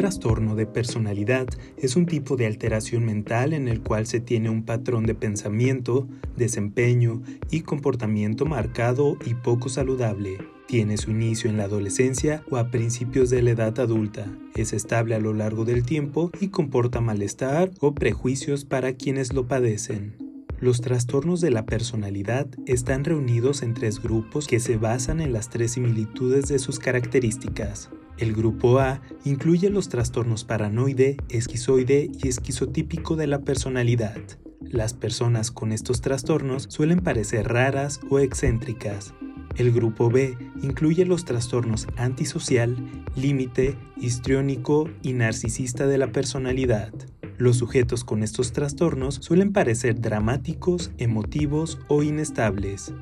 Trastorno de personalidad es un tipo de alteración mental en el cual se tiene un patrón de pensamiento, desempeño y comportamiento marcado y poco saludable. Tiene su inicio en la adolescencia o a principios de la edad adulta. Es estable a lo largo del tiempo y comporta malestar o prejuicios para quienes lo padecen. Los trastornos de la personalidad están reunidos en tres grupos que se basan en las tres similitudes de sus características. El grupo A incluye los trastornos paranoide, esquizoide y esquizotípico de la personalidad. Las personas con estos trastornos suelen parecer raras o excéntricas. El grupo B incluye los trastornos antisocial, límite, histriónico y narcisista de la personalidad. Los sujetos con estos trastornos suelen parecer dramáticos, emotivos o inestables.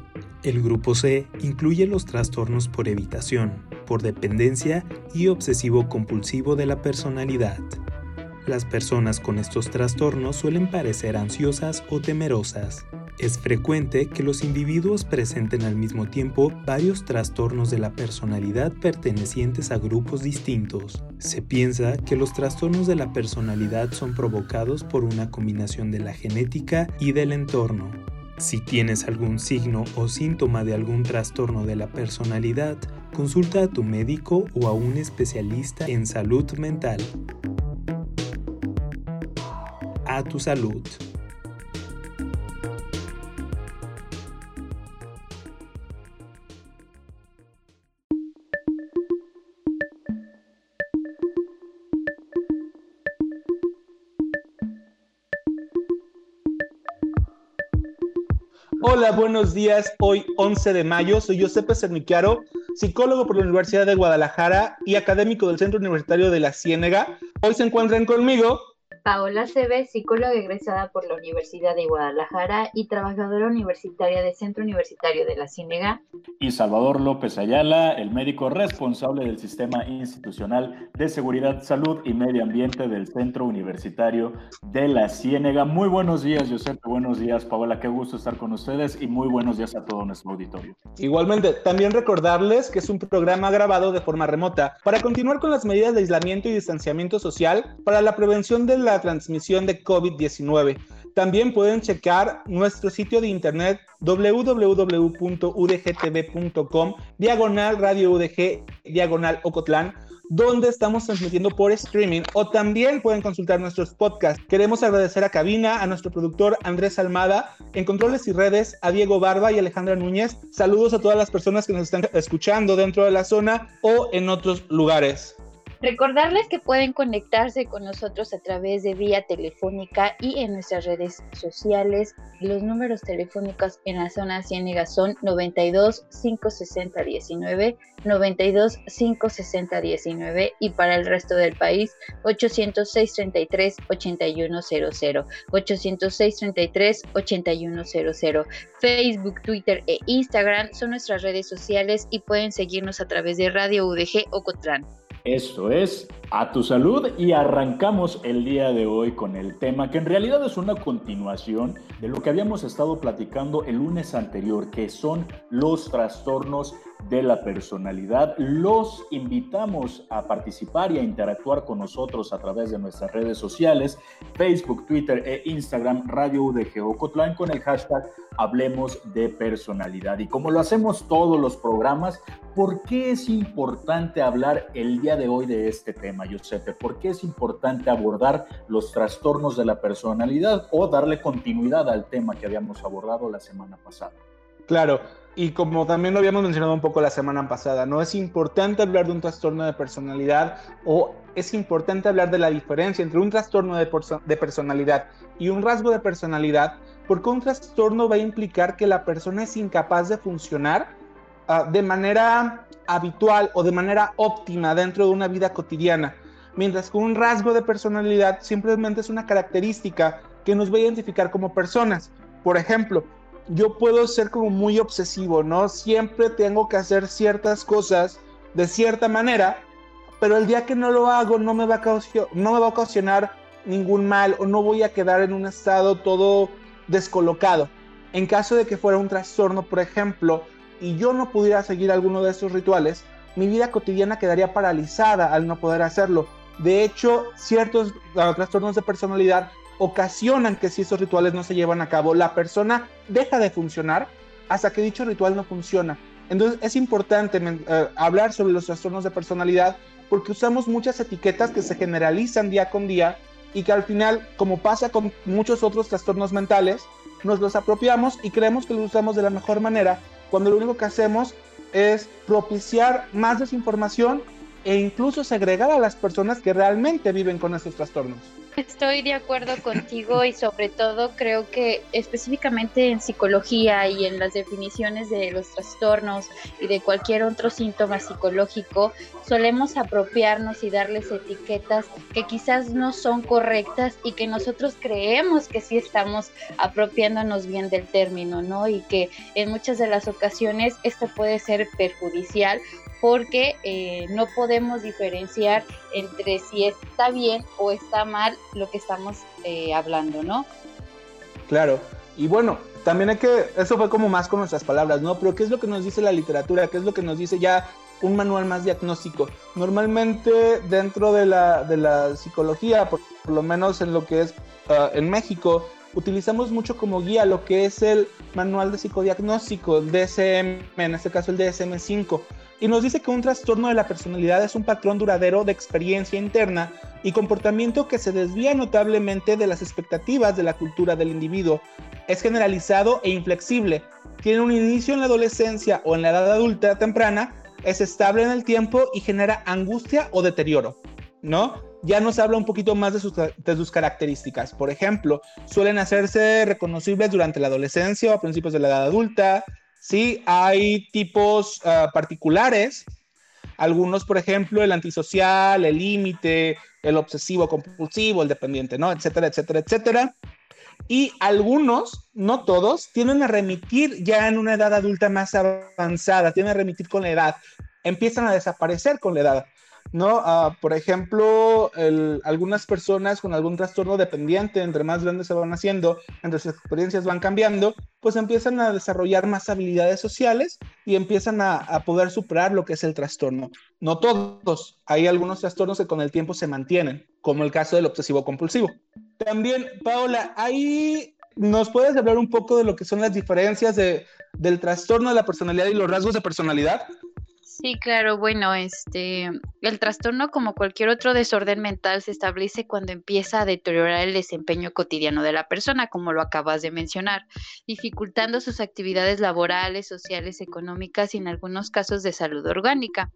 El grupo C incluye los trastornos por evitación, por dependencia y obsesivo compulsivo de la personalidad. Las personas con estos trastornos suelen parecer ansiosas o temerosas. Es frecuente que los individuos presenten al mismo tiempo varios trastornos de la personalidad pertenecientes a grupos distintos. Se piensa que los trastornos de la personalidad son provocados por una combinación de la genética y del entorno. Si tienes algún signo o síntoma de algún trastorno de la personalidad, consulta a tu médico o a un especialista en salud mental. A tu salud. Hola, buenos días. Hoy 11 de mayo. Soy Giuseppe Cernichiaro, psicólogo por la Universidad de Guadalajara y académico del Centro Universitario de la Ciénega. Hoy se encuentran conmigo Paola Cebe, psicóloga egresada por la Universidad de Guadalajara y trabajadora universitaria del Centro Universitario de la Ciénega. Y Salvador López Ayala, el médico responsable del Sistema Institucional de Seguridad, Salud y Medio Ambiente del Centro Universitario de la Ciénega. Muy buenos días, Josep. Buenos días, Paola. Qué gusto estar con ustedes y muy buenos días a todo nuestro auditorio. Igualmente, también recordarles que es un programa grabado de forma remota para continuar con las medidas de aislamiento y distanciamiento social para la prevención de la transmisión de COVID-19. También pueden checar nuestro sitio de internet www.udgtv.com, diagonal radio UDG, diagonal Ocotlán, donde estamos transmitiendo por streaming o también pueden consultar nuestros podcasts. Queremos agradecer a Cabina, a nuestro productor Andrés Almada, en Controles y Redes, a Diego Barba y Alejandra Núñez. Saludos a todas las personas que nos están escuchando dentro de la zona o en otros lugares. Recordarles que pueden conectarse con nosotros a través de vía telefónica y en nuestras redes sociales. Los números telefónicos en la zona Ciénega son 92 560 19, 92 560 19 y para el resto del país 806 33 8100, 806 33 8100. Facebook, Twitter e Instagram son nuestras redes sociales y pueden seguirnos a través de Radio UDG Ocotlán. Eso es a tu salud y arrancamos el día de hoy con el tema que en realidad es una continuación de lo que habíamos estado platicando el lunes anterior, que son los trastornos de la personalidad. Los invitamos a participar y a interactuar con nosotros a través de nuestras redes sociales, Facebook, Twitter e Instagram, Radio UDG Ocotlán con el hashtag Hablemos de Personalidad. Y como lo hacemos todos los programas, ¿por qué es importante hablar el día de hoy de este tema, Giuseppe? ¿Por qué es importante abordar los trastornos de la personalidad o darle continuidad al tema que habíamos abordado la semana pasada? Claro, y como también lo habíamos mencionado un poco la semana pasada, ¿no? Es importante hablar de un trastorno de personalidad o es importante hablar de la diferencia entre un trastorno de, de personalidad y un rasgo de personalidad, porque un trastorno va a implicar que la persona es incapaz de funcionar uh, de manera habitual o de manera óptima dentro de una vida cotidiana, mientras que un rasgo de personalidad simplemente es una característica que nos va a identificar como personas. Por ejemplo, yo puedo ser como muy obsesivo, ¿no? Siempre tengo que hacer ciertas cosas de cierta manera, pero el día que no lo hago no me va a ocasionar ningún mal o no voy a quedar en un estado todo descolocado. En caso de que fuera un trastorno, por ejemplo, y yo no pudiera seguir alguno de estos rituales, mi vida cotidiana quedaría paralizada al no poder hacerlo. De hecho, ciertos uh, trastornos de personalidad ocasionan que si esos rituales no se llevan a cabo, la persona deja de funcionar hasta que dicho ritual no funciona. Entonces es importante uh, hablar sobre los trastornos de personalidad porque usamos muchas etiquetas que se generalizan día con día y que al final, como pasa con muchos otros trastornos mentales, nos los apropiamos y creemos que los usamos de la mejor manera, cuando lo único que hacemos es propiciar más desinformación e incluso segregar a las personas que realmente viven con esos trastornos. Estoy de acuerdo contigo y sobre todo creo que específicamente en psicología y en las definiciones de los trastornos y de cualquier otro síntoma psicológico solemos apropiarnos y darles etiquetas que quizás no son correctas y que nosotros creemos que sí estamos apropiándonos bien del término, ¿no? Y que en muchas de las ocasiones esto puede ser perjudicial porque eh, no podemos diferenciar entre si está bien o está mal lo que estamos eh, hablando, ¿no? Claro, y bueno, también hay que, eso fue como más con nuestras palabras, ¿no? Pero ¿qué es lo que nos dice la literatura? ¿Qué es lo que nos dice ya un manual más diagnóstico? Normalmente dentro de la, de la psicología, por, lo menos en lo que es uh, en México, utilizamos mucho como guía lo que es el manual de psicodiagnóstico, el DSM, en este caso el DSM-5 y nos dice que un trastorno de la personalidad es un patrón duradero de experiencia interna y comportamiento que se desvía notablemente de las expectativas de la cultura del individuo. Es generalizado e inflexible. Tiene un inicio en la adolescencia o en la edad adulta temprana, es estable en el tiempo y genera angustia o deterioro, ¿no? Ya nos habla un poquito más de sus, de sus características. Por ejemplo, suelen hacerse reconocibles durante la adolescencia o principios de la edad adulta, ¿sí? Hay tipos uh, particulares, algunos, por ejemplo, el antisocial, el límite, el obsesivo compulsivo, el dependiente, ¿no? Etcétera, etcétera, etcétera. Y algunos, no todos, tienden a remitir ya en una edad adulta más avanzada, tienden a remitir con la edad, empiezan a desaparecer con la edad. ¿No? Uh, por ejemplo, algunas personas con algún trastorno dependiente, entre más grandes se van haciendo, entre sus experiencias van cambiando, pues empiezan a desarrollar más habilidades sociales y empiezan a, a, poder superar lo que es el trastorno. No todos, hay algunos trastornos que con el tiempo se mantienen, como el caso del obsesivo compulsivo. También, Paola, ahí nos puedes hablar un poco de lo que son las diferencias de, del trastorno de la personalidad y los rasgos de personalidad. Sí, claro, bueno, este, el trastorno como cualquier otro desorden mental se establece cuando empieza a deteriorar el desempeño cotidiano de la persona, como lo acabas de mencionar, dificultando sus actividades laborales, sociales, económicas y en algunos casos de salud orgánica.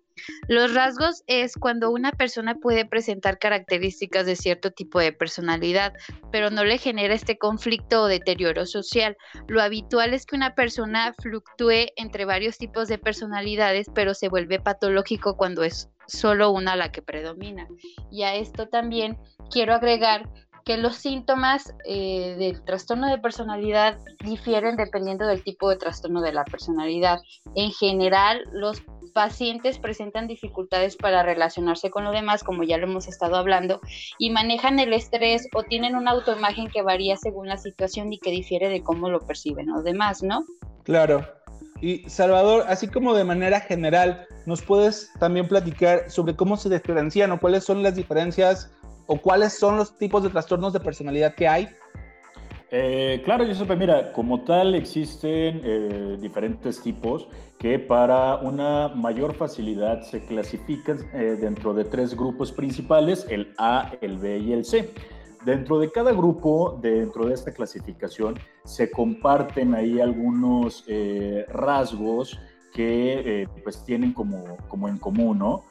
Los rasgos es cuando una persona puede presentar características de cierto tipo de personalidad, pero no le genera este conflicto o deterioro social. Lo habitual es que una persona fluctúe entre varios tipos de personalidades, pero se vuelve patológico cuando es solo una la que predomina. Y a esto también quiero agregar que los síntomas eh, del trastorno de personalidad difieren dependiendo del tipo de trastorno de la personalidad. En general, los pacientes presentan dificultades para relacionarse con los demás, como ya lo hemos estado hablando, y manejan el estrés o tienen una autoimagen que varía según la situación y que difiere de cómo lo perciben los demás, ¿no? Claro. Y Salvador, así como de manera general, ¿nos puedes también platicar sobre cómo se diferencian o cuáles son las diferencias o cuáles son los tipos de trastornos de personalidad que hay? Eh, claro, Giuseppe, mira, como tal existen eh, diferentes tipos que para una mayor facilidad se clasifican eh, dentro de tres grupos principales, el A, el B y el C. dentro de cada grupo, dentro de esta clasificación, se comparten ahí algunos rasgos que pues tienen como, como en común, ¿no?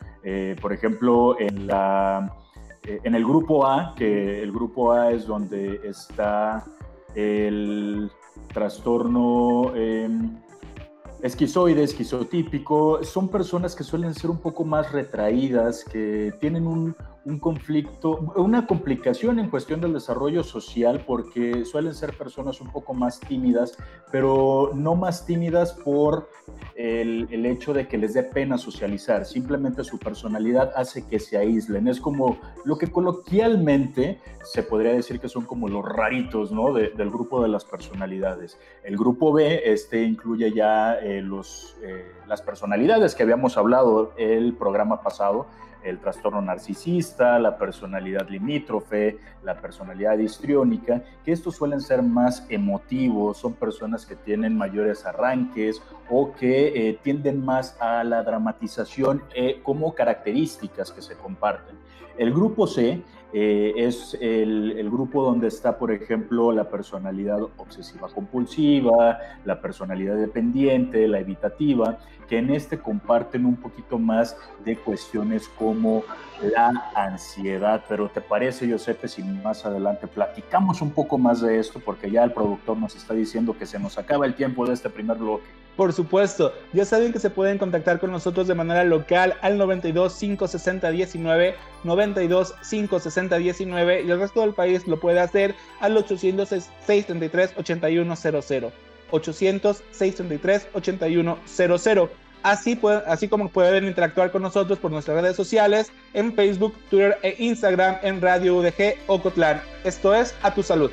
por ejemplo, en, la, en el grupo A, que el grupo A es donde está el trastorno em, esquizoide, esquizotípico, son personas que suelen ser un poco más retraídas, que tienen un, un conflicto, una complicación en cuestión del desarrollo social porque suelen ser personas un poco más tímidas, pero no más tímidas por el, el, hecho de que les dé pena socializar, simplemente su personalidad hace que se aíslen. Es como lo que coloquialmente se podría decir que son como los raritos ¿no? del grupo de las personalidades. El grupo B este, incluye ya eh, los, eh, las personalidades que habíamos hablado el programa pasado el trastorno narcisista, la personalidad limítrofe, la personalidad histriónica, que estos suelen ser más emotivos, son personas que tienen mayores arranques o que eh, tienden más a la dramatización eh, como características que se comparten. El grupo C eh, es el, grupo donde está, por ejemplo, la personalidad obsesiva compulsiva, la personalidad dependiente, la evitativa, que en este comparten un poquito más de cuestiones como la ansiedad. Pero ¿te parece, Giuseppe, si más adelante platicamos un poco más de esto? Porque ya el productor nos está diciendo que se nos acaba el tiempo de este primer bloque. Por supuesto, ya saben que se pueden contactar con nosotros de manera local al 92 560 19, 92 560 19 y el resto del país lo puede hacer al 800 633 8100. 800 633 8100. Así, así como pueden interactuar con nosotros por nuestras redes sociales en Facebook, Twitter e Instagram en Radio UDG Ocotlán. Esto es A Tu Salud.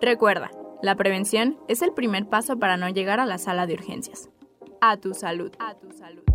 Recuerda, la prevención es el primer paso para no llegar a la sala de urgencias. A tu salud. A tu salud.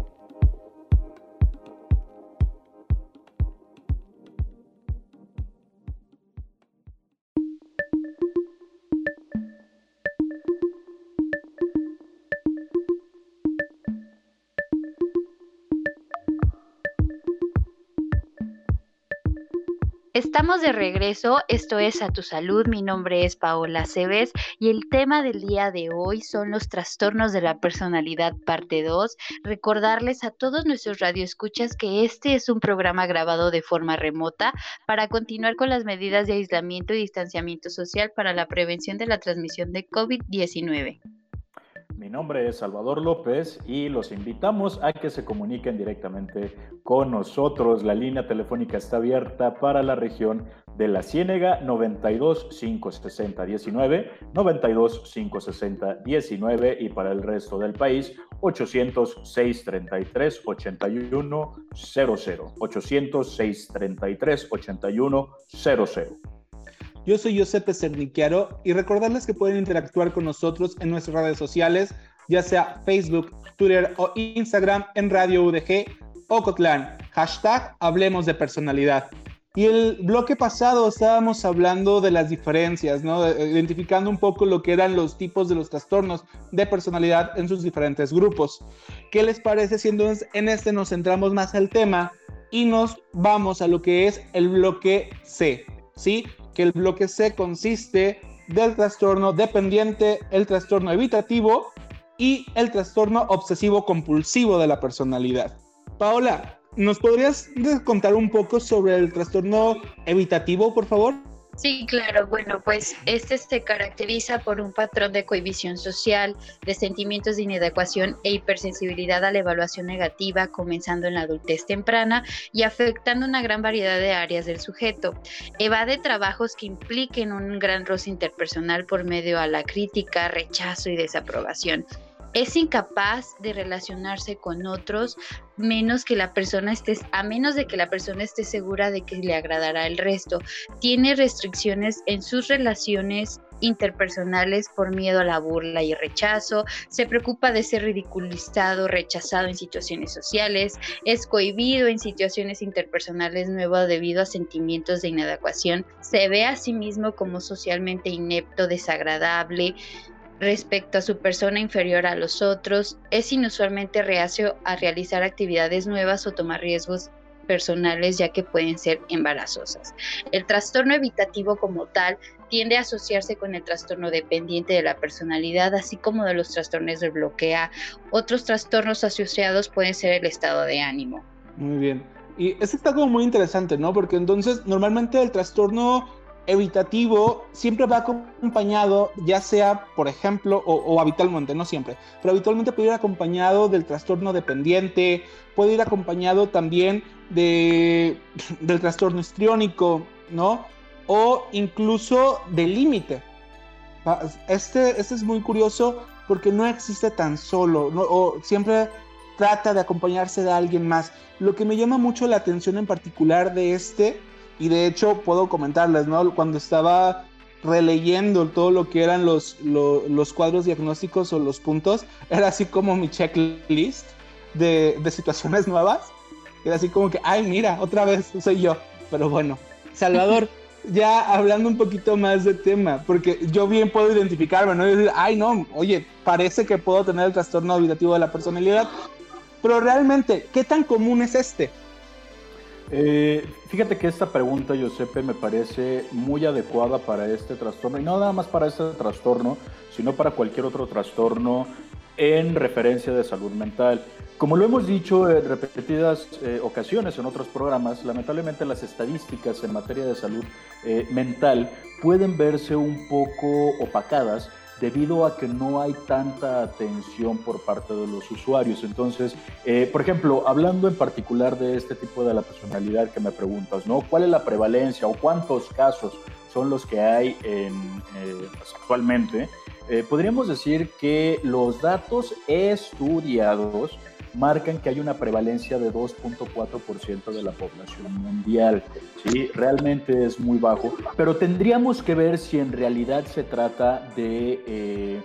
Estamos de regreso, esto es A Tu Salud, mi nombre es Paola Cebes y el tema del día de hoy son los trastornos de la personalidad parte 2. Recordarles a todos nuestros radioescuchas que este es un programa grabado de forma remota para continuar con las medidas de aislamiento y distanciamiento social para la prevención de la transmisión de COVID-19. Mi nombre es Salvador López y los invitamos a que se comuniquen directamente con nosotros. La línea telefónica está abierta para la región de la Ciénega 92 560 19, 92 560 19 y para el resto del país 800 633 81 00, 800 633 81 00. Yo soy Giuseppe Cerniquiaro y recordarles que pueden interactuar con nosotros en nuestras redes sociales, ya sea Facebook, Twitter o Instagram en Radio UDG o Cotlán. Hashtag Hablemos de Personalidad. Y el bloque pasado estábamos hablando de las diferencias, ¿no? identificando un poco lo que eran los tipos de los trastornos de personalidad en sus diferentes grupos. ¿Qué les parece si en este nos centramos más al tema y nos vamos a lo que es el bloque C? ¿Sí? Que el bloque C consiste del trastorno dependiente, el trastorno evitativo y el trastorno obsesivo compulsivo de la personalidad. Paola, ¿nos podrías contar un poco sobre el trastorno evitativo, por favor? Sí, claro. Bueno, pues este se caracteriza por un patrón de cohibición social, de sentimientos de inadecuación e hipersensibilidad a la evaluación negativa, comenzando en la adultez temprana y afectando una gran variedad de áreas del sujeto. Evade trabajos que impliquen un gran roce interpersonal por medio a la crítica, rechazo y desaprobación es incapaz de relacionarse con otros menos que la persona esté, a menos de que la persona esté segura de que le agradará el resto. Tiene restricciones en sus relaciones interpersonales por miedo a la burla y rechazo, se preocupa de ser ridiculizado, rechazado en situaciones sociales, es cohibido en situaciones interpersonales nuevas debido a sentimientos de inadecuación, se ve a sí mismo como socialmente inepto, desagradable, respecto a su persona inferior a los otros, es inusualmente reacio a realizar actividades nuevas o tomar riesgos personales ya que pueden ser embarazosas. El trastorno evitativo como tal tiende a asociarse con el trastorno dependiente de la personalidad, así como de los trastornos de bloquea. Otros trastornos asociados pueden ser el estado de ánimo. Muy bien. Y eso está como muy interesante, ¿no? Porque entonces normalmente el trastorno evitativo siempre va acompañado, ya sea, por ejemplo, o, habitualmente, no siempre, pero habitualmente puede ir acompañado del trastorno dependiente, puede ir acompañado también de, del trastorno histriónico, ¿no? O incluso del límite. Este, este es muy curioso porque no existe tan solo, ¿no? o siempre trata de acompañarse de alguien más. Lo que me llama mucho la atención en particular de este y de hecho puedo comentarles, ¿no? Cuando estaba releyendo todo lo que eran los, los, cuadros diagnósticos o los puntos, era así como mi checklist de, de situaciones nuevas. Era así como que, ay, mira, otra vez soy yo. Pero bueno, Salvador, ya hablando un poquito más de tema, porque yo bien puedo identificarme, ¿no? Y decir, ay, no, oye, parece que puedo tener el trastorno habitativo de la personalidad, pero realmente, ¿qué tan común es este? Eh, fíjate que esta pregunta, Giuseppe, me parece muy adecuada para este trastorno, y no nada más para este trastorno, sino para cualquier otro trastorno en referencia de salud mental. Como lo hemos dicho en repetidas eh, ocasiones en otros programas, lamentablemente las estadísticas en materia de salud eh, mental pueden verse un poco opacadas debido a que no hay tanta atención por parte de los usuarios. Entonces, eh, por ejemplo, hablando en particular de este tipo de la personalidad que me preguntas, ¿no? ¿Cuál es la prevalencia o cuántos casos son los que hay en, eh, pues, actualmente? Eh, podríamos decir que los datos estudiados marcan que hay una prevalencia de 2.4% de la población mundial. ¿sí? Realmente es muy bajo, pero tendríamos que ver si en realidad se trata de, eh,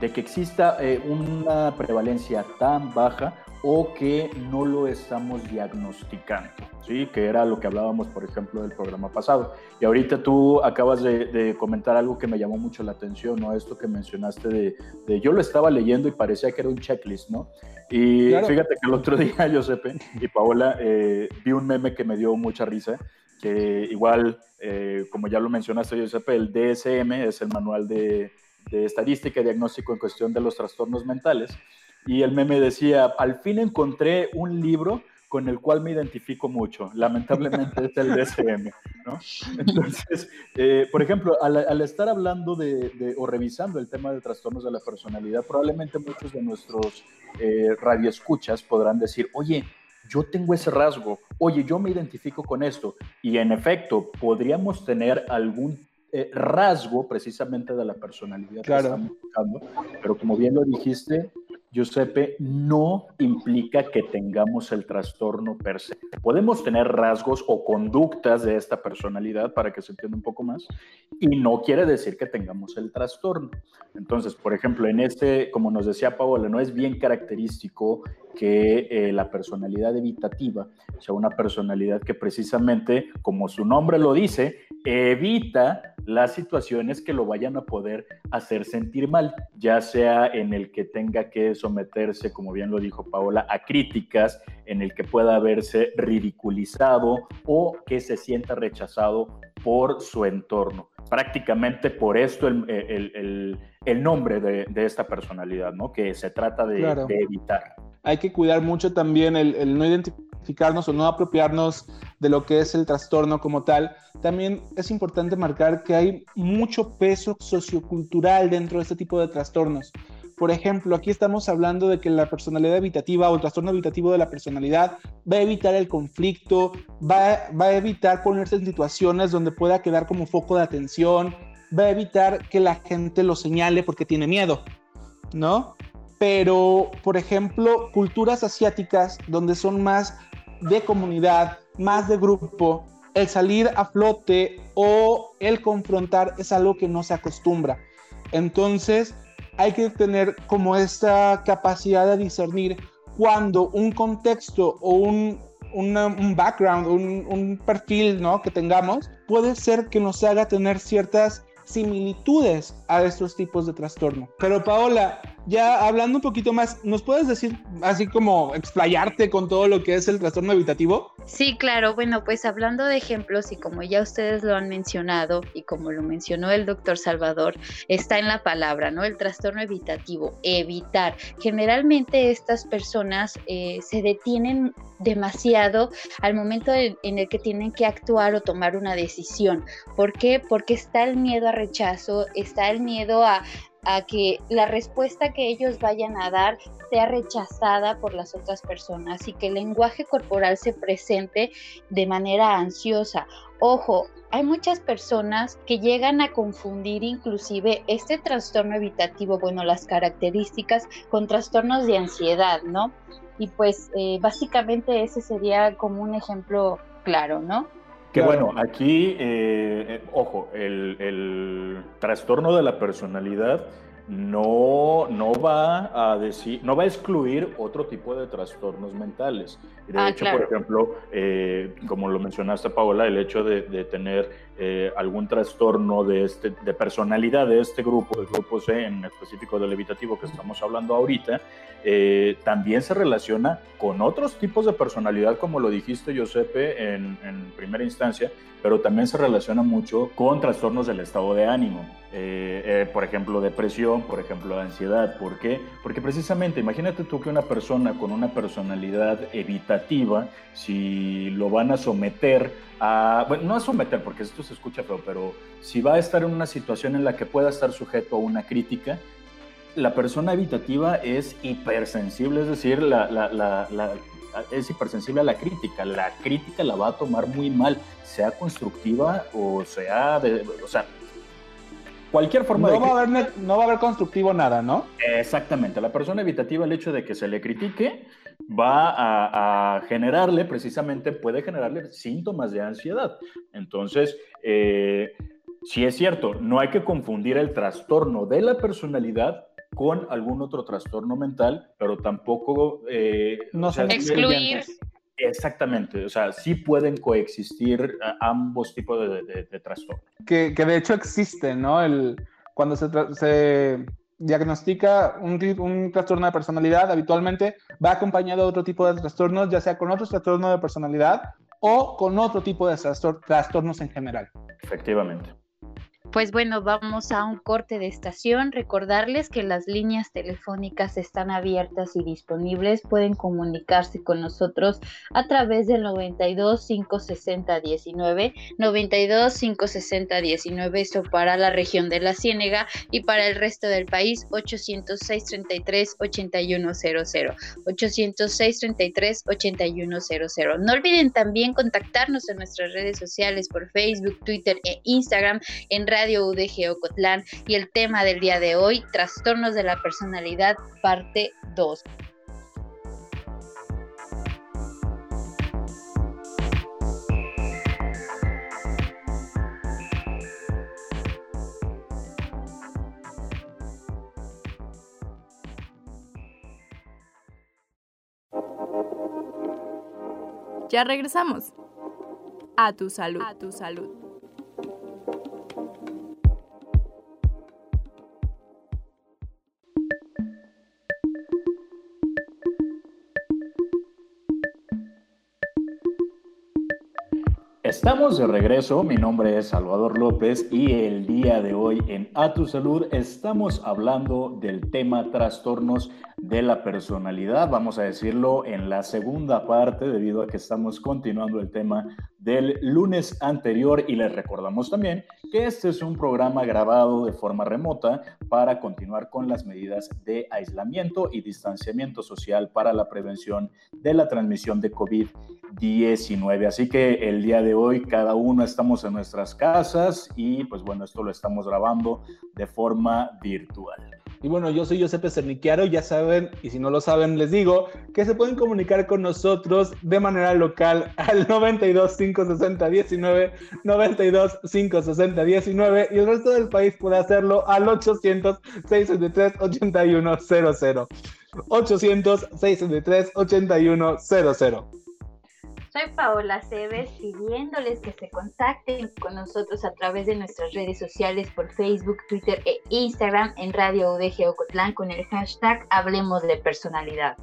de que exista eh, una prevalencia tan baja o que no lo estamos diagnosticando, ¿sí? Que era lo que hablábamos, por ejemplo, del programa pasado. Y ahorita tú acabas de, comentar algo que me llamó mucho la atención, ¿no? Esto que mencionaste de, de, yo lo estaba leyendo y parecía que era un checklist, ¿no? Y fíjate que el otro día, Josepe y Paola, eh, vi un meme que me dio mucha risa, que igual, eh, como ya lo mencionaste, Josepe, el DSM es el manual de, de estadística y diagnóstico en cuestión de los trastornos mentales y el meme decía, al fin encontré un libro con el cual me identifico mucho. Lamentablemente es el DSM, ¿no? Entonces, eh, por ejemplo, al, estar hablando de, o revisando el tema de trastornos de la personalidad, probablemente muchos de nuestros eh, radioescuchas podrán decir, oye, yo tengo ese rasgo, oye, yo me identifico con esto. Y en efecto, podríamos tener algún eh, rasgo precisamente de la personalidad claro. que estamos buscando, pero como bien lo dijiste, Giuseppe, no implica que tengamos el trastorno per se. Podemos tener rasgos o conductas de esta personalidad para que se entienda un poco más y no quiere decir que tengamos el trastorno. Entonces, por ejemplo, en este, como nos decía Paola, no es bien característico que eh, la personalidad evitativa sea una personalidad que precisamente, como su nombre lo dice, evita las situaciones que lo vayan a poder hacer sentir mal, ya sea en el que tenga que someterse, como bien lo dijo Paola, a críticas, en el que pueda verse ridiculizado o que se sienta rechazado por su entorno. Prácticamente por esto el, nombre de, esta personalidad, ¿no? Que se trata de, evitar. Hay que cuidar mucho también el, no identificarnos o no apropiarnos de lo que es el trastorno como tal. También es importante marcar que hay mucho peso sociocultural dentro de este tipo de trastornos. Por ejemplo, aquí estamos hablando de que la personalidad evitativa o el trastorno evitativo de la personalidad va a evitar el conflicto, va a evitar ponerse en situaciones donde pueda quedar como foco de atención, va a evitar que la gente lo señale porque tiene miedo, ¿no? Pero, por ejemplo, culturas asiáticas donde son más de comunidad, más de grupo, el salir a flote o el confrontar es algo que no se acostumbra. Entonces, hay que tener como esta capacidad de discernir cuando un contexto o un, un background, un, un, perfil ¿no? que tengamos, puede ser que nos haga tener ciertas similitudes a estos tipos de trastorno. Pero Paola, ya hablando un poquito más, ¿nos puedes decir así como explayarte con todo lo que es el trastorno evitativo? Sí, claro. Bueno, pues hablando de ejemplos y como ya ustedes lo han mencionado y como lo mencionó el doctor Salvador, está en la palabra, ¿no? El trastorno evitativo, evitar. Generalmente estas personas eh, se detienen demasiado al momento en el que tienen que actuar o tomar una decisión. ¿Por qué? Porque está el miedo a rechazo, está el miedo a, que la respuesta que ellos vayan a dar sea rechazada por las otras personas y que el lenguaje corporal se presente de manera ansiosa. Ojo, hay muchas personas que llegan a confundir inclusive este trastorno evitativo, bueno, las características con trastornos de ansiedad, ¿no? Y pues eh, básicamente ese sería como un ejemplo claro, ¿no? Que bueno, aquí, eh, eh, ojo, el, el, trastorno de la personalidad no, no va a decir, no va a excluir otro tipo de trastornos mentales. De Ah, hecho, claro. por ejemplo, eh, como lo mencionaste, Paola, el hecho de, de tener eh, algún trastorno de, este, de personalidad de este grupo, del grupo C, en específico del evitativo que estamos hablando ahorita, eh, también se relaciona con otros tipos de personalidad, como lo dijiste, Giuseppe, en, en primera instancia, pero también se relaciona mucho con trastornos del estado de ánimo. Eh, eh, por ejemplo, depresión, por ejemplo, ansiedad. ¿Por qué? Porque precisamente, imagínate tú que una persona con una personalidad evitativa, si lo van a someter a, bueno, no a someter, porque esto se escucha feo, pero si va a estar en una situación en la que pueda estar sujeto a una crítica, la persona evitativa es hipersensible, es decir, la, la, la, la, es hipersensible a la crítica. La crítica la va a tomar muy mal, sea constructiva o sea, de, o sea, cualquier forma no de va, a haber, no va a haber constructivo nada, ¿no? Exactamente. La persona evitativa, el hecho de que se le critique, va a, a generarle, precisamente puede generarle síntomas de ansiedad. Entonces, eh, sí es cierto, no hay que confundir el trastorno de la personalidad con algún otro trastorno mental, pero tampoco... Eh, No o sea, Excluir. Exactamente, o sea, sí pueden coexistir a- ambos tipos de, de- de trastorno. Que, que de hecho existe, ¿no? El, cuando se, tra- se diagnostica un, trastorno de personalidad, habitualmente va acompañado de otro tipo de trastornos, ya sea con otros trastornos de personalidad o con otro tipo de trastor- trastornos en general. Efectivamente. Pues bueno, vamos a un corte de estación. Recordarles que las líneas telefónicas están abiertas y disponibles. Pueden comunicarse con nosotros a través del 92 560 19, 92 560 19, esto para la región de la Ciénega y para el resto del país 806 33 8100, 806 33 8100. No olviden también contactarnos en nuestras redes sociales por Facebook, Twitter e Instagram en Radio UDG Ocotlán y el tema del día de hoy, trastornos de la personalidad, parte 2. Ya regresamos. A tu salud. A tu salud. Estamos de regreso, mi nombre es Salvador López y el día de hoy en A Tu Salud estamos hablando del tema trastornos de la personalidad, vamos a decirlo en la segunda parte debido a que estamos continuando el tema del lunes anterior y les recordamos también que este es un programa grabado de forma remota para continuar con las medidas de aislamiento y distanciamiento social para la prevención de la transmisión de COVID-19. Así que el día de hoy cada uno estamos en nuestras casas y pues bueno, esto lo estamos grabando de forma virtual. Y bueno, yo soy Giuseppe Cerniquiaro, ya saben, y si no lo saben, les digo que se pueden comunicar con nosotros de manera local al 92 560 19, 92 560 19, y el resto del país puede hacerlo al 800 663 8100. 800 663 8100. Soy Paola Cebes pidiéndoles que se contacten con nosotros a través de nuestras redes sociales por Facebook, Twitter e Instagram en Radio UDG Ocotlán con el hashtag Hablemos de Personalidad.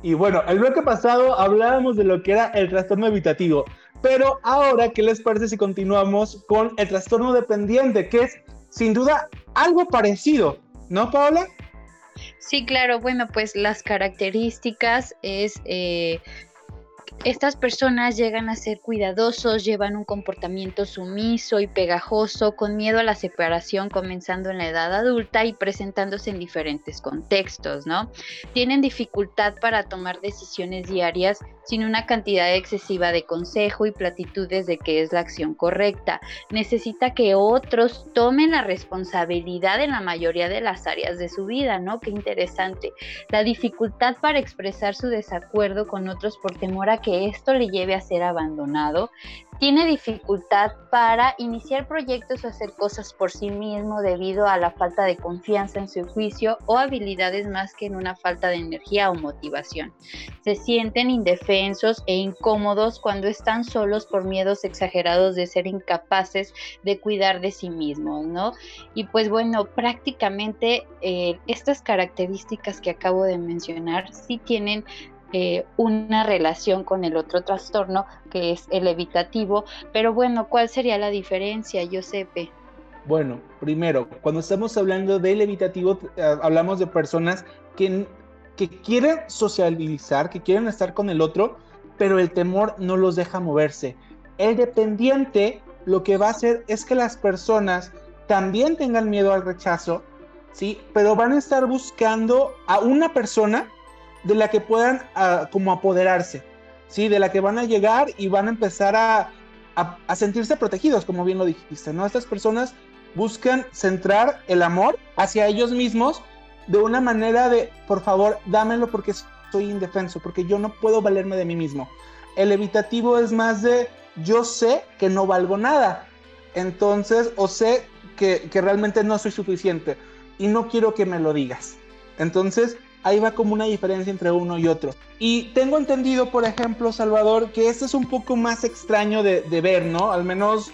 Y bueno, el bloque pasado hablábamos de lo que era el trastorno evitativo, pero ahora, ¿qué les parece si continuamos con el trastorno dependiente, que es sin duda algo parecido, ¿no, Paola? Sí, claro, bueno, pues las características es eh, estas personas llegan a ser cuidadosos, llevan un comportamiento sumiso y pegajoso, con miedo a la separación comenzando en la edad adulta y presentándose en diferentes contextos, ¿no? Tienen dificultad para tomar decisiones diarias sin una cantidad excesiva de consejo y platitudes de que es la acción correcta. Necesita que otros tomen la responsabilidad en la mayoría de las áreas de su vida, ¿no? Qué interesante. La dificultad para expresar su desacuerdo con otros por temor a que esto le lleve a ser abandonado tiene dificultad para iniciar proyectos o hacer cosas por sí mismo debido a la falta de confianza en su juicio o habilidades más que en una falta de energía o motivación. Se sienten indefensos e incómodos cuando están solos por miedos exagerados de ser incapaces de cuidar de sí mismos, ¿no? Y pues bueno, prácticamente eh, estas características que acabo de mencionar sí tienen eh, una relación con el otro trastorno que es el evitativo. Pero bueno, ¿cuál sería la diferencia, Giuseppe? Bueno, primero, cuando estamos hablando del evitativo, eh, hablamos de personas que, que quieren socializar, que quieren estar con el otro, pero el temor no los deja moverse. El dependiente lo que va a hacer es que las personas también tengan miedo al rechazo, ¿sí? Pero van a estar buscando a una persona de la que puedan ah, como apoderarse, ¿sí? De la que van a llegar y van a empezar a, a, sentirse protegidos, como bien lo dijiste, ¿no? Estas personas buscan centrar el amor hacia ellos mismos de una manera de, por favor, dámelo porque soy indefenso, porque yo no puedo valerme de mí mismo. El evitativo es más de, yo sé que no valgo nada, entonces, o sé que, que realmente no soy suficiente y no quiero que me lo digas. Entonces, ahí va como una diferencia entre uno y otro. Y tengo entendido, por ejemplo, Salvador, que este es un poco más extraño de, ver, ¿no? Al menos,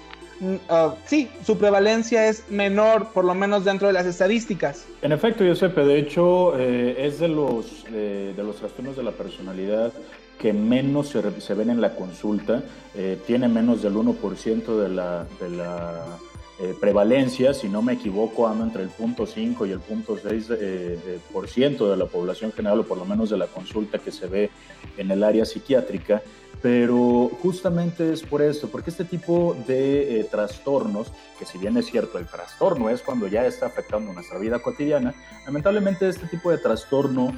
ah, sí, su prevalencia es menor, por lo menos dentro de las estadísticas. En efecto, Giuseppe, de hecho, eh, es de los, de los trastornos de la personalidad que menos se, ven en la consulta, eh, tiene menos del 1% de la, de la eh, prevalencia, si no me equivoco, anda entre el punto 5 y el punto 6 eh, por ciento de la población general, o por lo menos de la consulta que se ve en el área psiquiátrica. Pero justamente es por esto, porque este tipo de eh, trastornos, que si bien es cierto, el trastorno es cuando ya está afectando nuestra vida cotidiana, lamentablemente este tipo de trastorno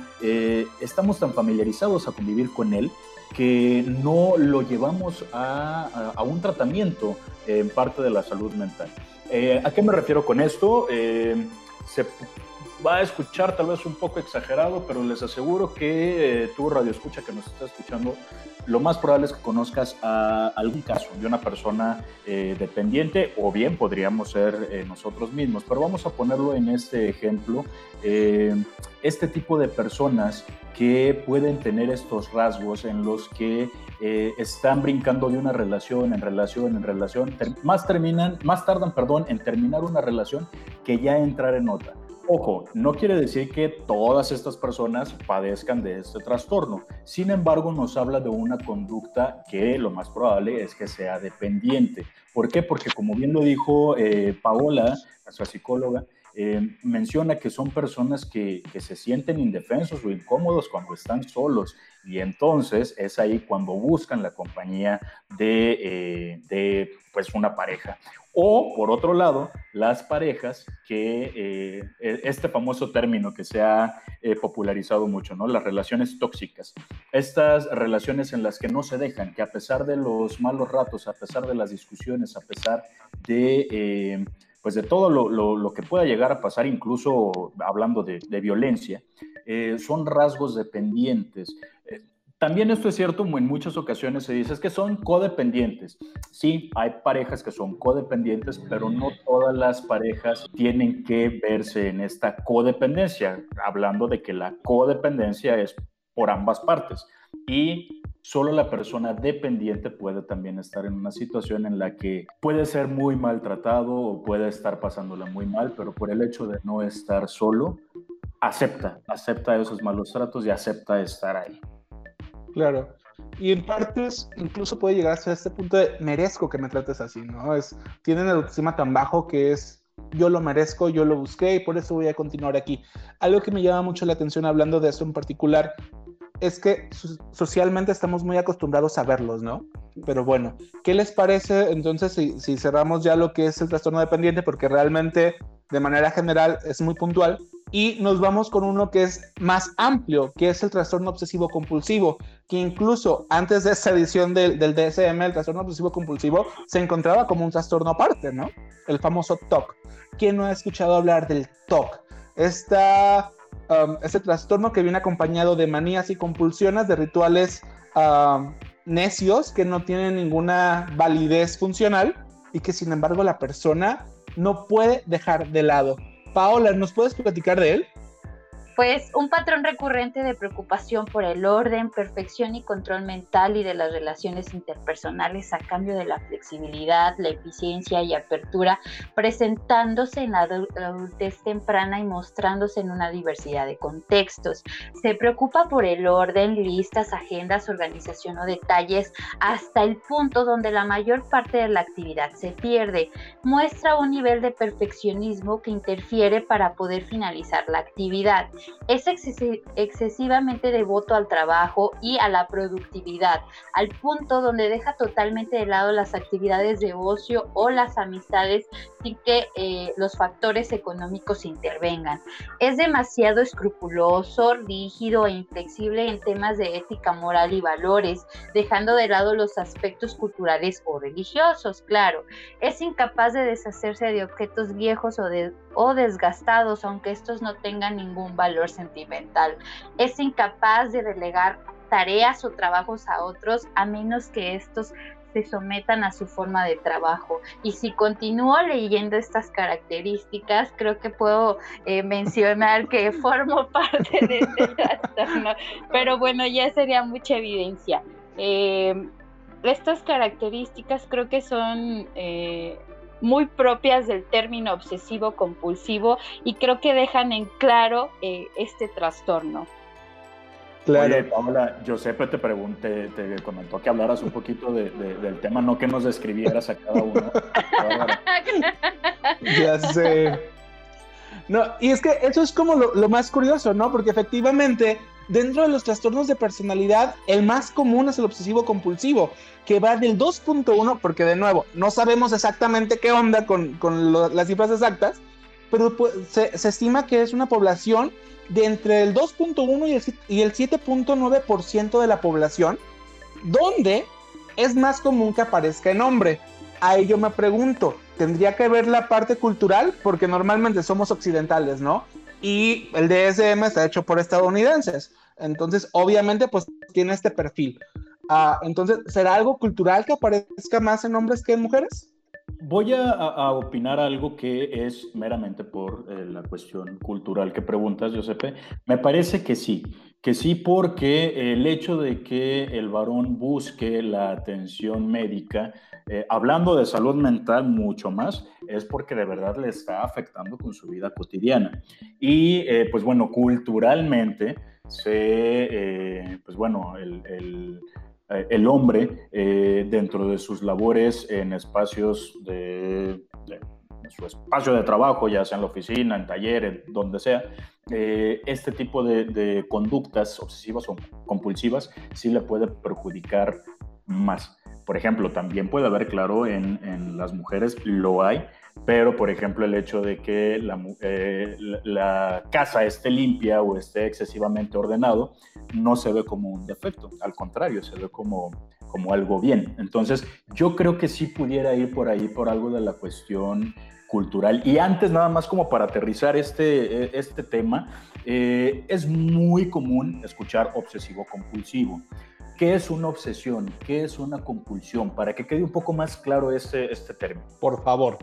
estamos tan familiarizados a convivir con él que no lo llevamos a, un tratamiento en parte de la salud mental. Eh, ¿A qué me refiero con esto? Eh, se va a escuchar tal vez un poco exagerado, pero les aseguro que eh, tú, Radio Escucha, que nos está escuchando, lo más probable es que conozcas a algún caso de una persona dependiente o bien podríamos ser nosotros mismos, pero vamos a ponerlo en este ejemplo. este tipo de personas que pueden tener estos rasgos en los que eh, están brincando de una relación en relación en relación, más terminan, más tardan, perdón, en terminar una relación que ya entrar en otra. Ojo, no quiere decir que todas estas personas padezcan de este trastorno. Sin embargo, nos habla de una conducta que lo más probable es que sea dependiente. ¿Por qué? Porque como bien lo dijo eh, Paola, nuestra psicóloga, eh, menciona que son personas que, se sienten indefensos o incómodos cuando están solos y entonces es ahí cuando buscan la compañía de, eh, pues una pareja. O por otro lado, las parejas que eh, e, este famoso término que se ha popularizado mucho, ¿no? Las relaciones tóxicas. Estas relaciones en las que no se dejan, que a pesar de los malos ratos, a pesar de las discusiones, a pesar de pues de todo lo, que pueda llegar a pasar, incluso hablando de, violencia, eh, son rasgos dependientes. Eh, también esto es cierto, en muchas ocasiones se dice que son codependientes. Sí, hay parejas que son codependientes, pero no todas las parejas tienen que verse en esta codependencia, hablando de que la codependencia es por ambas partes. Y Solo la persona dependiente puede también estar en una situación en la que puede ser muy maltratado o puede estar pasándola muy mal, pero por el hecho de no estar solo, acepta, acepta esos malos tratos y acepta estar ahí. Claro. Y en partes incluso puede llegar hasta este punto de merezco que me trates así, ¿no? Es, tienen el autoestima tan bajo que es yo lo merezco, yo lo busqué y por eso voy a continuar aquí. Algo que me llama mucho la atención hablando de esto en particular es que socialmente estamos muy acostumbrados a verlos, ¿no? Pero bueno, ¿qué les parece entonces si, cerramos ya lo que es el trastorno dependiente? Porque realmente de manera general es muy puntual. Y nos vamos con uno que es más amplio, que es el trastorno obsesivo compulsivo, que incluso antes de esta edición del, del DSM, el trastorno obsesivo compulsivo se encontraba como un trastorno aparte, ¿no? El famoso TOC. ¿Quién no ha escuchado hablar del TOC? Esta Um, ese trastorno que viene acompañado de manías y compulsiones, de rituales um, necios que no tienen ninguna validez funcional y que sin embargo la persona no puede dejar de lado. Paola, ¿nos puedes platicar de él? Pues un patrón recurrente de preocupación por el orden, perfección y control mental y de las relaciones interpersonales a cambio de la flexibilidad, la eficiencia y apertura, presentándose en la adultez temprana y mostrándose en una diversidad de contextos. Se preocupa por el orden, listas, agendas, organización o detalles hasta el punto donde la mayor parte de la actividad se pierde. Muestra un nivel de perfeccionismo que interfiere para poder finalizar la actividad es excesivamente devoto al trabajo y a la productividad, al punto donde deja totalmente de lado las actividades de ocio o las amistades sin que eh, los factores económicos intervengan. Es demasiado escrupuloso, rígido e inflexible en temas de ética moral y valores, dejando de lado los aspectos culturales o religiosos, claro. Es incapaz de deshacerse de objetos viejos o, o desgastados, aunque estos no tengan ningún valor sentimental. Es incapaz de relegar tareas o trabajos a otros a menos que estos se sometan a su forma de trabajo. Y si continúo leyendo estas características, creo que puedo eh, mencionar que formo parte de este trastorno, pero bueno, ya sería mucha evidencia. Eh, estas características creo que son eh, muy propias del término obsesivo compulsivo y creo que dejan en claro eh, este trastorno. Claro. Oye, Paola, Giuseppe te pregunté, te comentó que hablaras un poquito del tema, no que nos describieras a cada uno. ya sé. No, y es que eso es como lo, lo más curioso, ¿no? Porque efectivamente Dentro de los trastornos de personalidad, el más común es el obsesivo compulsivo, que va del 2.1, porque de nuevo, no sabemos exactamente qué onda con, las cifras exactas, pero pues, se, estima que es una población de entre el 2.1 y el, 7.9% de la población, donde es más común que aparezca en hombre. A ello me pregunto, ¿tendría que ver la parte cultural? Porque normalmente somos occidentales, ¿no? Y el DSM está hecho por estadounidenses. Entonces, obviamente, pues tiene este perfil. Ah, entonces, ¿será algo cultural que aparezca más en hombres que en mujeres? Voy a, opinar algo que es meramente por eh, la cuestión cultural que preguntas, Giuseppe. Me parece que sí, que sí porque el hecho de que el varón busque la atención médica, eh, hablando de salud mental mucho más, es porque de verdad le está afectando con su vida cotidiana. Y eh, pues bueno, culturalmente se, pues bueno, el el hombre eh, dentro de sus labores en espacios de, su espacio de trabajo, ya sea en la oficina, en taller, donde sea, eh, este tipo de, conductas obsesivas o compulsivas sí le puede perjudicar más. Por ejemplo, también puede haber, claro, en, en las mujeres lo hay, pero por ejemplo el hecho de que eh, la, casa esté limpia o esté excesivamente ordenado no se ve como un defecto, al contrario, se ve como, como algo bien. Entonces yo creo que sí pudiera ir por ahí por algo de la cuestión cultural. Y antes, nada más como para aterrizar este, e, este tema, eh, es muy común escuchar obsesivo compulsivo. ¿Qué es una obsesión? ¿Qué es una compulsión? Para que quede un poco más claro este, este término. Por favor.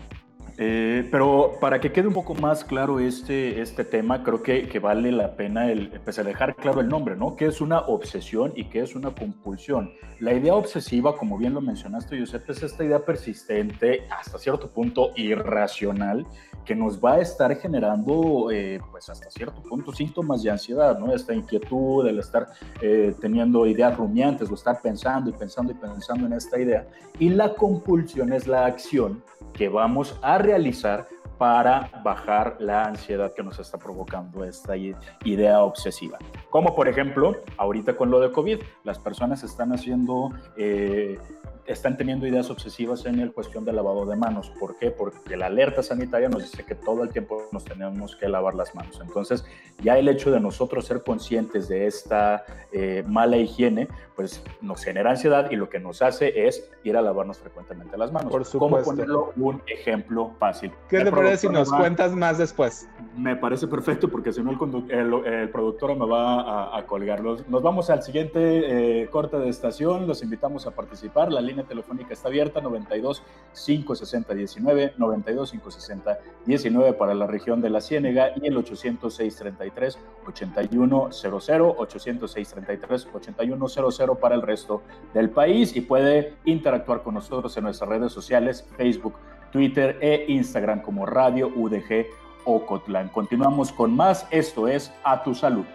Eh, pero para que quede un poco más claro este, este tema, creo que, que vale la pena el, pues, dejar claro el nombre, ¿no? ¿Qué es una obsesión y qué es una compulsión? La idea obsesiva, como bien lo mencionaste, Josep, es esta idea persistente, hasta cierto punto irracional, que nos va a estar generando, eh, pues hasta cierto punto, síntomas de ansiedad, ¿no? Esta inquietud, el estar eh, teniendo ideas rumiantes o estar pensando y pensando y pensando en esta idea. Y la compulsión es la acción que vamos a realizar para bajar la ansiedad que nos está provocando esta idea obsesiva. Como por ejemplo, ahorita con lo de COVID, las personas están haciendo eh, están teniendo ideas obsesivas en el cuestión del lavado de manos. ¿Por qué? Porque la alerta sanitaria nos dice que todo el tiempo nos tenemos que lavar las manos. Entonces, ya el hecho de nosotros ser conscientes de esta eh, mala higiene, pues nos genera ansiedad y lo que nos hace es ir a lavarnos frecuentemente las manos. Por supuesto. ¿Cómo ponerlo un ejemplo fácil? ¿Qué te parece si nos cuentas más después? Me parece perfecto porque si no el, el, productor me va a, colgar. nos vamos al siguiente eh, corte de estación. Los invitamos a participar. La línea telefónica está abierta 92 560 19, 92 560 19 para la región de la Ciénega y el 806 33 8100, 806 33 8100 para el resto del país y puede interactuar con nosotros en nuestras redes sociales, Facebook, Twitter e Instagram como Radio UDG Ocotlán. Continuamos con más, esto es A Tu Salud.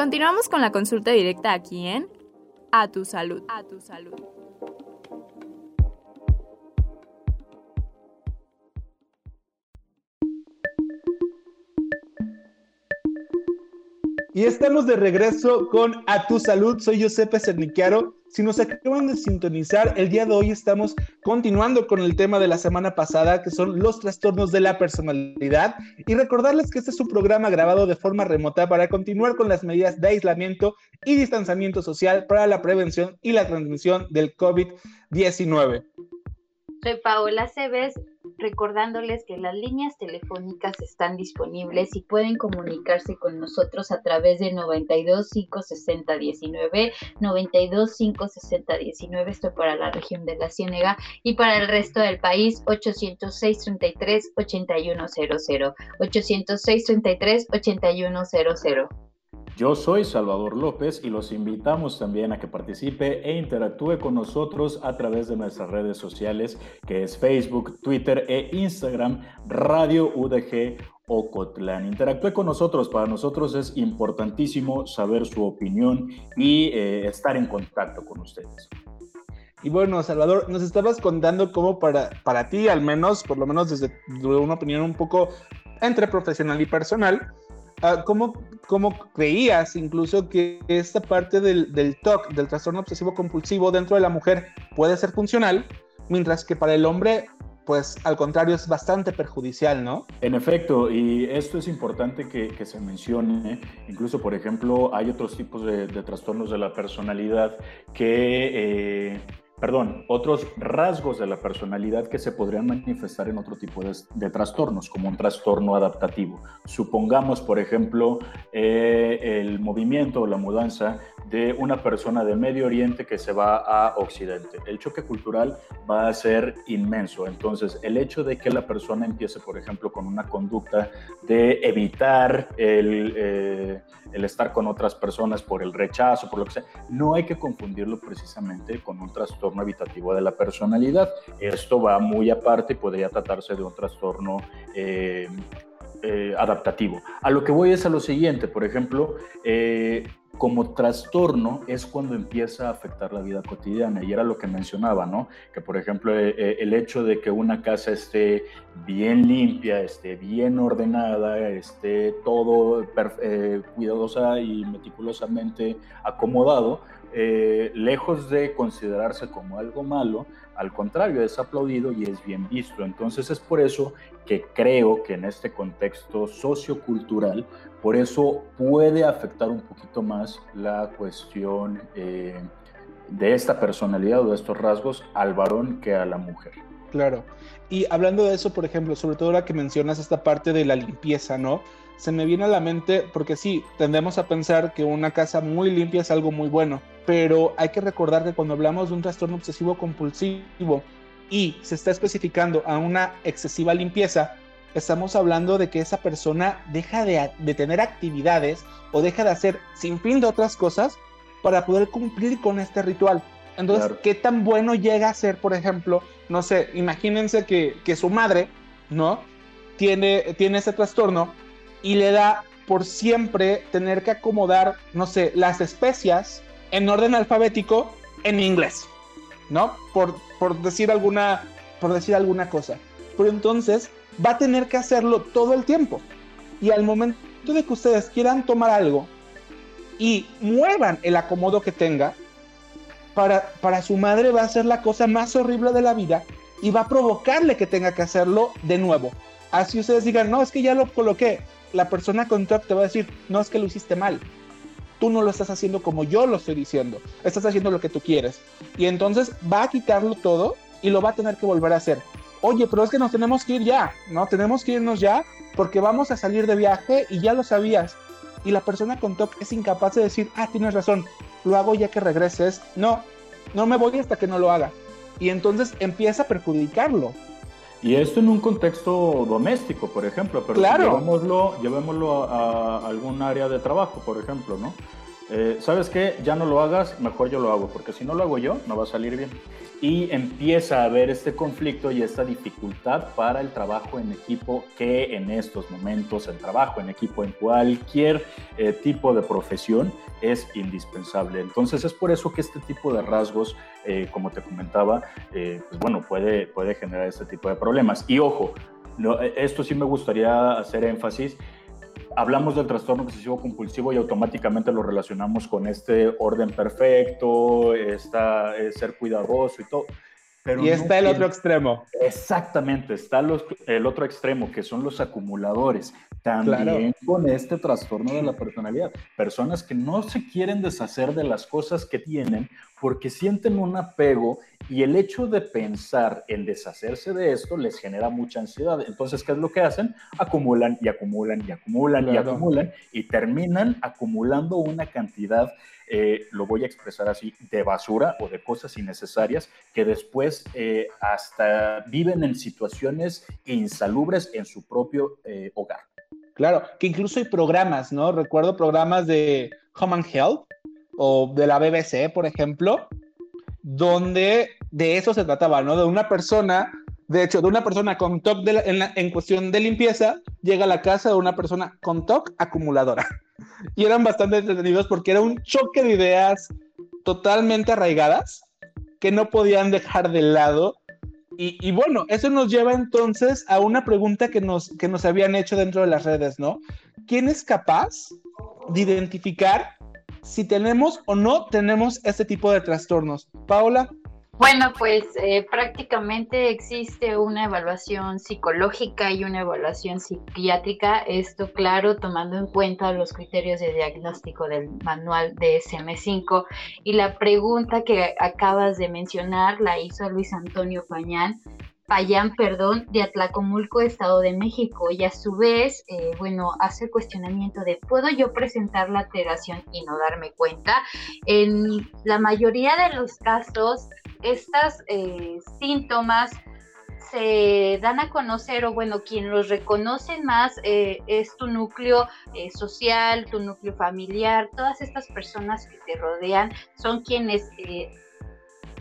Continuamos con la consulta directa aquí en A tu salud. A tu salud. Y estamos de regreso con A Tu Salud. Soy Josepe Cerniquiaro. Si nos acaban de sintonizar, el día de hoy estamos continuando con el tema de la semana pasada, que son los trastornos de la personalidad. Y recordarles que este es un programa grabado de forma remota para continuar con las medidas de aislamiento y distanciamiento social para la prevención y la transmisión del COVID-19. Soy Paola Cebes, recordándoles que las líneas telefónicas están disponibles y pueden comunicarse con nosotros a través de 92 560 19, 92 560 19, esto para la región de la Ciénega y para el resto del país 806 33 8100, 806 33 8100. Yo soy Salvador López y los invitamos también a que participe e interactúe con nosotros a través de nuestras redes sociales, que es Facebook, Twitter e Instagram, Radio UDG Ocotlán. Interactúe con nosotros, para nosotros es importantísimo saber su opinión y eh, estar en contacto con ustedes. Y bueno, Salvador, nos estabas contando cómo para, para ti, al menos, por lo menos desde una opinión un poco entre profesional y personal, ¿cómo, ¿cómo, creías incluso que esta parte del, TOC, del trastorno obsesivo compulsivo dentro de la mujer puede ser funcional, mientras que para el hombre pues al contrario es bastante perjudicial, ¿no? En efecto, y esto es importante que, se mencione, incluso por ejemplo hay otros tipos de, de trastornos de la personalidad que eh, perdón, otros rasgos de la personalidad que se podrían manifestar en otro tipo de, trastornos, como un trastorno adaptativo. Supongamos, por ejemplo, eh, el movimiento o la mudanza de una persona de Medio Oriente que se va a Occidente. El choque cultural va a ser inmenso. Entonces, el hecho de que la persona empiece, por ejemplo, con una conducta de evitar el, eh, estar con otras personas por el rechazo, por lo que sea, no hay que confundirlo precisamente con un trastorno habitativo de la personalidad. Esto va muy aparte y podría tratarse de un trastorno eh, eh, adaptativo. A lo que voy es a lo siguiente, por ejemplo, como trastorno es cuando empieza a afectar la vida cotidiana y era lo que mencionaba, ¿no? Que por ejemplo el hecho de que una casa esté bien limpia, esté bien ordenada, esté todo cuidadosa y meticulosamente acomodado, eh, lejos de considerarse como algo malo, al contrario, es aplaudido y es bien visto. Entonces es por eso que creo que en este contexto sociocultural, por eso puede afectar un poquito más la cuestión eh, de esta personalidad o de estos rasgos al varón que a la mujer. Claro. Y hablando de eso, por ejemplo, sobre todo ahora que mencionas esta parte de la limpieza, ¿no? Se me viene a la mente, porque sí, tendemos a pensar que una casa muy limpia es algo muy bueno, pero hay que recordar que cuando hablamos de un trastorno obsesivo compulsivo y se está especificando a una excesiva limpieza, estamos hablando de que esa persona deja de, de tener actividades o deja de hacer sin fin de otras cosas para poder cumplir con este ritual. Entonces, ¿qué tan bueno llega a ser, por ejemplo, no sé, imagínense que, que su madre, ¿no? Tiene, tiene ese trastorno y le da por siempre tener que acomodar, no sé, las especias en orden alfabético en inglés, ¿no? Por, por, decir, alguna, por decir alguna cosa. Pero entonces va a tener que hacerlo todo el tiempo. Y al momento de que ustedes quieran tomar algo y muevan el acomodo que tenga, para, para su madre va a ser la cosa más horrible de la vida y va a provocarle que tenga que hacerlo de nuevo. Así ustedes digan, no, es que ya lo coloqué. La persona con TOC te va a decir, no, es que lo hiciste mal. Tú no lo estás haciendo como yo lo estoy diciendo. Estás haciendo lo que tú quieres. Y entonces va a quitarlo todo y lo va a tener que volver a hacer. Oye, pero es que nos tenemos que ir ya, ¿no? Tenemos que irnos ya porque vamos a salir de viaje y ya lo sabías. Y la persona con TOC es incapaz de decir, ah, tienes razón, lo hago ya que regreses. No, no me voy hasta que no lo haga. Y entonces empieza a perjudicarlo. Y esto en un contexto doméstico, por ejemplo, pero claro. llevémoslo, a, algún área de trabajo, por ejemplo, ¿no? Eh, ¿Sabes qué? Ya no lo hagas, mejor yo lo hago, porque si no lo hago yo, no va a salir bien y empieza a haber este conflicto y esta dificultad para el trabajo en equipo que en estos momentos el trabajo en equipo en cualquier eh, tipo de profesión es indispensable. Entonces es por eso que este tipo de rasgos, eh, como te comentaba, eh, pues bueno, puede, puede generar este tipo de problemas. Y ojo, esto sí me gustaría hacer énfasis hablamos del trastorno obsesivo compulsivo y automáticamente lo relacionamos con este orden perfecto, esta, eh, ser cuidadoso y todo. Pero y está el otro extremo. Exactamente, está el otro extremo, que son los acumuladores. También con este trastorno de la personalidad. Personas que no se quieren deshacer de las cosas que tienen porque sienten un apego y el hecho de pensar en deshacerse de esto les genera mucha ansiedad. Entonces, ¿qué es lo que hacen? Acumulan y acumulan y acumulan y acumulan y terminan acumulando una cantidad, eh, lo voy a expresar así, de basura o de cosas innecesarias que después eh, hasta viven en situaciones insalubres en su propio eh, hogar. Claro, que incluso hay programas, ¿no? Recuerdo programas de Home Health o de la BBC, por ejemplo, donde de eso se trataba, ¿no? De una persona, de hecho, de una persona con TOC en, en, cuestión de limpieza, llega a la casa de una persona con TOC acumuladora. Y eran bastante entretenidos porque era un choque de ideas totalmente arraigadas que no podían dejar de lado. Y, bueno, eso nos lleva entonces a una pregunta que nos, que nos habían hecho dentro de las redes, ¿no? ¿Quién es capaz de identificar si tenemos o no tenemos este tipo de trastornos. Paola. Bueno, pues eh, prácticamente existe una evaluación psicológica y una evaluación psiquiátrica, esto claro, tomando en cuenta los criterios de diagnóstico del manual DSM5. Y la pregunta que acabas de mencionar la hizo Luis Antonio Pañán, Payán, perdón, de Atlacomulco, Estado de México, y a su vez, eh, bueno, hace el cuestionamiento de, ¿puedo yo presentar la alteración y no darme cuenta? En la mayoría de los casos, estos eh, síntomas se dan a conocer, o bueno, quien los reconoce más eh, es tu núcleo social, tu núcleo familiar, todas estas personas que te rodean son quienes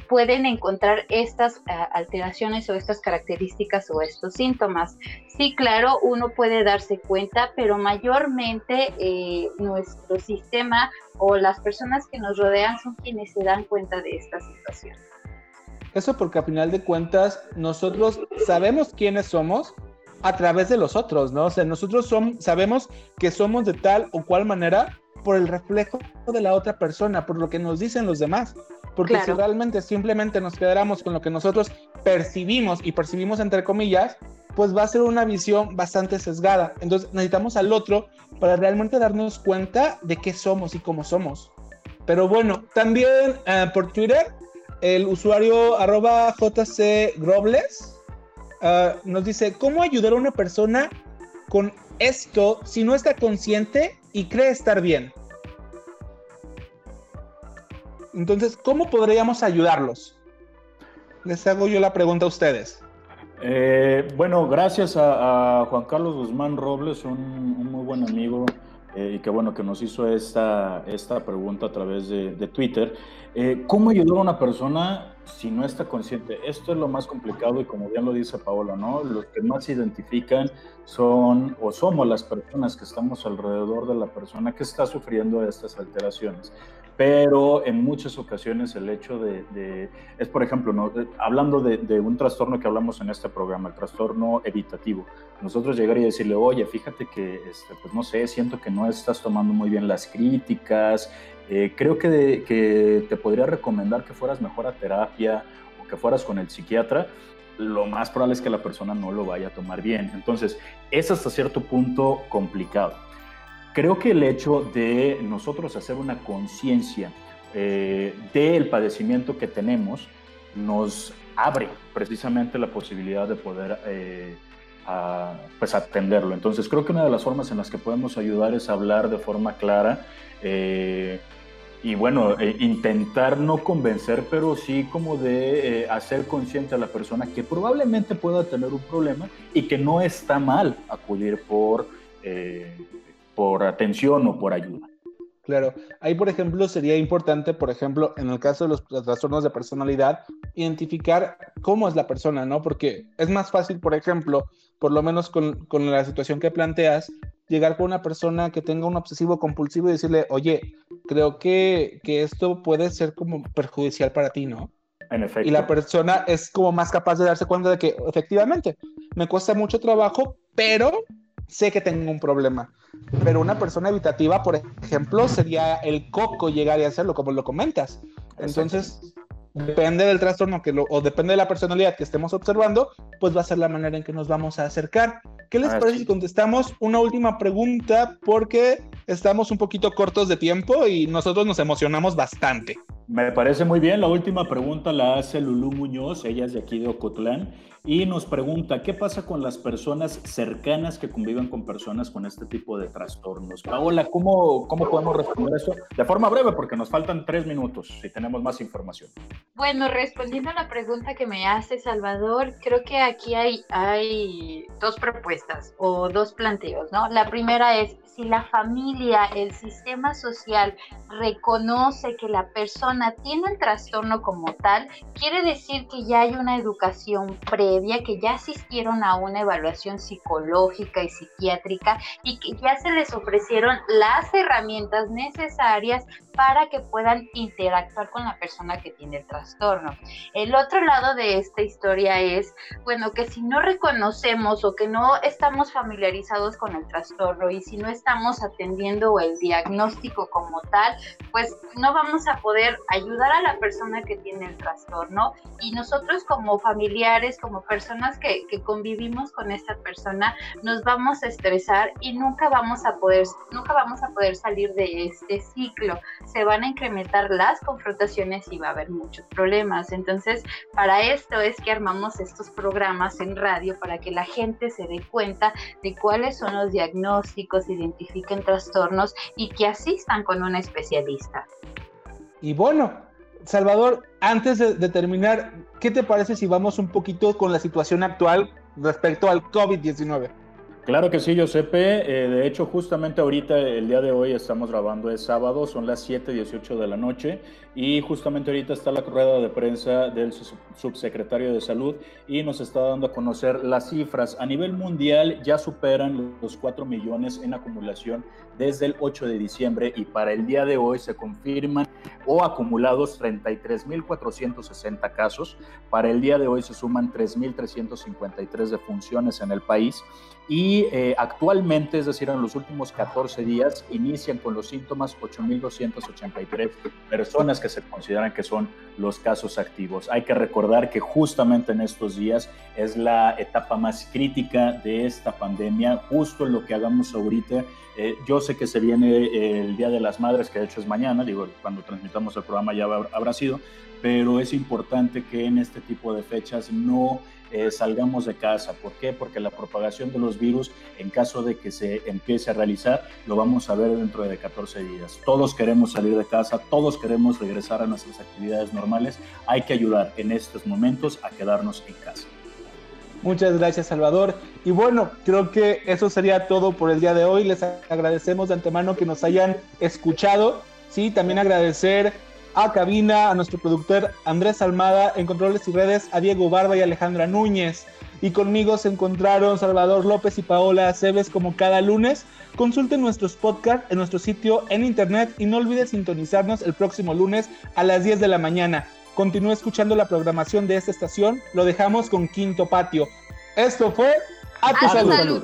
pueden encontrar estas alteraciones o estas características o estos síntomas. Sí, claro, uno puede darse cuenta, pero mayormente eh, nuestro sistema o las personas que nos rodean son quienes se dan cuenta de esta situación. Eso porque a final de cuentas nosotros sabemos quiénes somos a través de los otros, ¿no? O sea, nosotros somos, sabemos que somos de tal o cual manera por el reflejo de la otra persona, por lo que nos dicen los demás. Porque si realmente simplemente nos quedáramos con lo que nosotros percibimos y percibimos entre comillas, pues va a ser una visión bastante sesgada. Entonces necesitamos al otro para realmente darnos cuenta de qué somos y cómo somos. Pero bueno, también eh, por Twitter, el usuario arroba JC Grobles ah, nos dice, ¿cómo ayudar a una persona con esto si no está consciente y cree estar bien? Entonces, ¿cómo podríamos ayudarlos? Les hago yo la pregunta a ustedes. Eh, bueno, gracias a, Juan Carlos Guzmán Robles, un, muy buen amigo eh, y que bueno que nos hizo esta, esta pregunta a través de, Twitter. Eh, ¿Cómo ayudar a una persona si no está consciente? Esto es lo más complicado y como bien lo dice Paola, ¿no? Los que más se identifican son o somos las personas que estamos alrededor de la persona que está sufriendo estas alteraciones pero en muchas ocasiones el hecho de, es por ejemplo, ¿no? hablando de, un trastorno que hablamos en este programa, el trastorno evitativo, nosotros llegar y decirle, oye, fíjate que, este, pues no sé, siento que no estás tomando muy bien las críticas, eh, creo que, que te podría recomendar que fueras mejor a terapia o que fueras con el psiquiatra, lo más probable es que la persona no lo vaya a tomar bien. Entonces, es hasta cierto punto complicado. Creo que el hecho de nosotros hacer una conciencia eh, del padecimiento que tenemos nos abre precisamente la posibilidad de poder eh, pues atenderlo. Entonces creo que una de las formas en las que podemos ayudar es hablar de forma clara eh, y bueno, intentar no convencer, pero sí como de hacer consciente a la persona que probablemente pueda tener un problema y que no está mal acudir por por atención o por ayuda. Claro, ahí por ejemplo sería importante, por ejemplo, en el caso de los trastornos de personalidad, identificar cómo es la persona, ¿no? Porque es más fácil, por ejemplo, por lo menos con, con la situación que planteas, llegar con una persona que tenga un obsesivo compulsivo y decirle, oye, creo que, que esto puede ser como perjudicial para ti, ¿no? En efecto. Y la persona es como más capaz de darse cuenta de que efectivamente me cuesta mucho trabajo, pero sé que tengo un problema. Pero una persona evitativa, por ejemplo, sería el coco llegar y hacerlo, como lo comentas. Entonces, depende del trastorno que lo, o depende de la personalidad que estemos observando, pues va a ser la manera en que nos vamos a acercar. ¿Qué les parece si contestamos una última pregunta? Porque estamos un poquito cortos de tiempo y nosotros nos emocionamos bastante. Me parece muy bien. La última pregunta la hace Lulú Muñoz, ella es de aquí de Ocotlán, y nos pregunta, ¿qué pasa con las personas cercanas que conviven con personas con este tipo de trastornos? Paola, ¿cómo, cómo podemos responder eso? De forma breve, porque nos faltan tres minutos si tenemos más información. Bueno, respondiendo a la pregunta que me hace Salvador, creo que aquí hay, hay dos propuestas o dos planteos, ¿no? La primera es, si la familia, el sistema social reconoce que la persona tiene el trastorno como tal, quiere decir que ya hay una educación previa, que ya asistieron a una evaluación psicológica y psiquiátrica y que ya se les ofrecieron las herramientas necesarias para que puedan interactuar con la persona que tiene el trastorno. El otro lado de esta historia es, bueno, que si no reconocemos o que no estamos familiarizados con el trastorno y si no estamos estamos atendiendo el diagnóstico como tal, pues no vamos a poder ayudar a la persona que tiene el trastorno y nosotros como familiares, como personas que, que convivimos con esta persona, nos vamos a estresar y nunca vamos a poder, nunca vamos a poder salir de este ciclo. Se van a incrementar las confrontaciones y va a haber muchos problemas. Entonces, para esto es que armamos estos programas en radio para que la gente se dé cuenta de cuáles son los diagnósticos, identificados identifiquen trastornos y que asistan con un especialista. Y bueno, Salvador, antes de, terminar, ¿qué te parece si vamos un poquito con la situación actual respecto al COVID-19? Claro que sí, Josepe. Eh, de hecho, justamente ahorita, el día de hoy, estamos grabando, es sábado, son las 7:18 de la noche y justamente ahorita está la rueda de prensa del subsecretario de Salud y nos está dando a conocer las cifras. A nivel mundial ya superan los 4 millones en acumulación desde el 8 de diciembre y para el día de hoy se confirman o acumulados 33.460 casos. Para el día de hoy se suman 3.353 defunciones en el país y eh, actualmente, es decir, en los últimos 14 días, inician con los síntomas 8.283 personas que se consideran que son los casos activos. Hay que recordar que justamente en estos días es la etapa más crítica de esta pandemia, justo lo que hagamos ahorita. Eh, yo sé que se viene el Día de las Madres, que de hecho es mañana, digo, cuando transmitamos el programa ya habrá sido, pero es importante que en este tipo de fechas no eh, salgamos de casa. ¿Por qué? Porque la propagación de los virus, en caso de que se empiece a realizar, lo vamos a ver dentro de 14 días. Todos queremos salir de casa, todos queremos regresar a nuestras actividades normales. Hay que ayudar en estos momentos a quedarnos en casa. Muchas gracias, Salvador. Y bueno, creo que eso sería todo por el día de hoy. Les agradecemos de antemano que nos hayan escuchado. Sí, también agradecer a Cabina, a nuestro productor Andrés Almada, en Controles y Redes, a Diego Barba y Alejandra Núñez. Y conmigo se encontraron Salvador López y Paola Aceves como cada lunes. Consulten nuestros podcasts en nuestro sitio en internet y no olviden sintonizarnos el próximo lunes a las 10 de la mañana. Continúe escuchando la programación de esta estación. Lo dejamos con Quinto Patio. Esto fue A tu, salud.